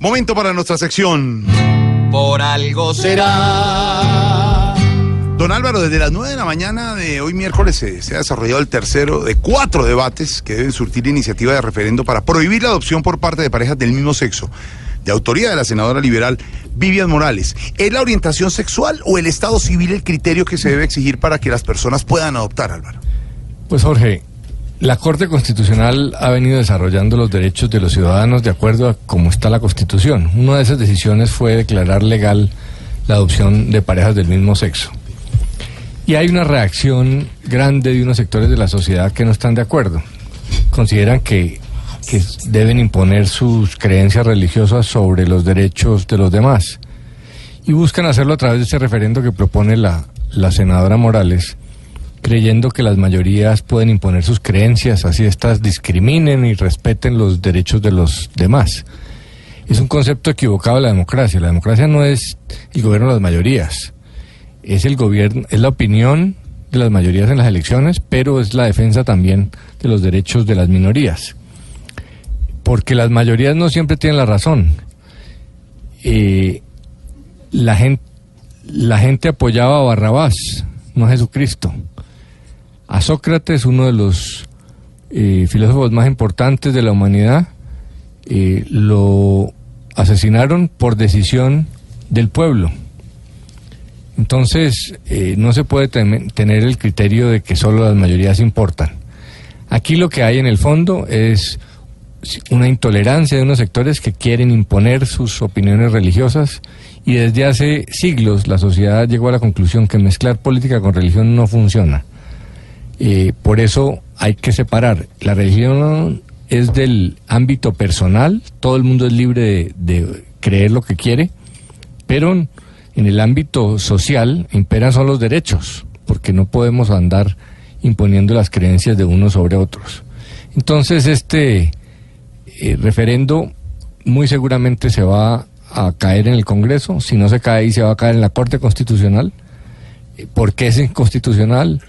Momento para nuestra sección. Por algo será. Don Álvaro, desde las 9 de la mañana de hoy miércoles se, se ha desarrollado el tercero de cuatro debates que deben surtir iniciativa de referendo para prohibir la adopción por parte de parejas del mismo sexo. De autoría de la senadora liberal Vivian Morales. ¿Es la orientación sexual o el estado civil el criterio que se debe exigir para que las personas puedan adoptar, Álvaro? Pues Jorge, la Corte Constitucional ha venido desarrollando los derechos de los ciudadanos de acuerdo a cómo está la Constitución. Una de esas decisiones fue declarar legal la adopción de parejas del mismo sexo. Y hay una reacción grande de unos sectores de la sociedad que no están de acuerdo. Consideran que, que deben imponer sus creencias religiosas sobre los derechos de los demás. Y buscan hacerlo a través de ese referendo que propone la, la senadora Morales, creyendo que las mayorías pueden imponer sus creencias, así estas discriminen y respeten los derechos de los demás. Es un concepto equivocado de la democracia. La democracia no es el gobierno de las mayorías es el gobierno, es la opinión de las mayorías en las elecciones, pero es la defensa también de los derechos de las minorías. Porque las mayorías no siempre tienen la razón. Eh, la, gente, la gente apoyaba a Barrabás, no a Jesucristo. A Sócrates, uno de los eh, filósofos más importantes de la humanidad, eh, lo asesinaron por decisión del pueblo. Entonces, eh, no se puede tener el criterio de que solo las mayorías importan. Aquí lo que hay en el fondo es una intolerancia de unos sectores que quieren imponer sus opiniones religiosas y desde hace siglos la sociedad llegó a la conclusión que mezclar política con religión no funciona. Eh, por eso hay que separar. La religión es del ámbito personal, todo el mundo es libre de, creer lo que quiere, pero en el ámbito social imperan son los derechos, porque no podemos andar imponiendo las creencias de unos sobre otros. Entonces, este eh, referendo muy seguramente se va a caer en el Congreso, si no se cae ahí se va a caer en la Corte Constitucional. ¿Por qué es inconstitucional?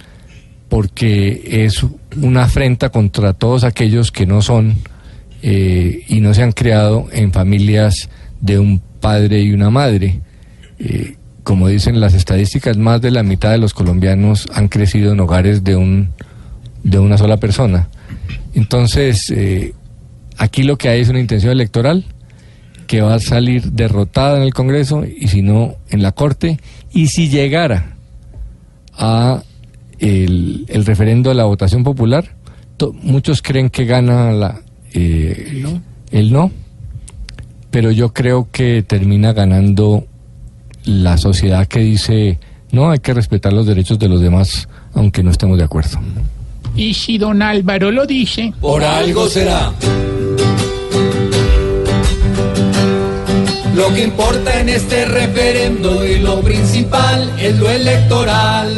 Porque es una afrenta contra todos aquellos que no son eh, y no se han creado en familias de un padre y una madre eh, como dicen las estadísticas, más de la mitad de los colombianos han crecido en hogares de, un, de una sola persona. Entonces, eh, aquí lo que hay es una intención electoral que va a salir derrotada en el Congreso y si no en la Corte. Y si llegara a el, el referendo de la votación popular, muchos creen que gana la, eh, el no, pero yo creo que termina ganando la sociedad que dice, no, hay que respetar los derechos de los demás, aunque no estemos de acuerdo. Y si don Álvaro lo dice, por algo será. Lo que importa en este referendo y lo principal es lo electoral.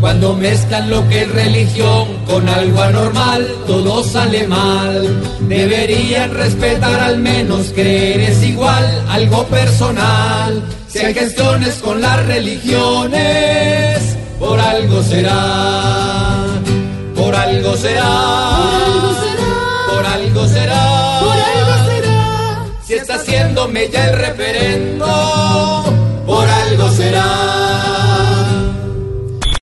Cuando mezclan lo que es religión con algo anormal, todo sale mal. Deberían respetar al menos creer es igual, algo personal. Si hay gestiones con las religiones, por algo será. Por algo será. haciéndome ya el referendo, por algo será.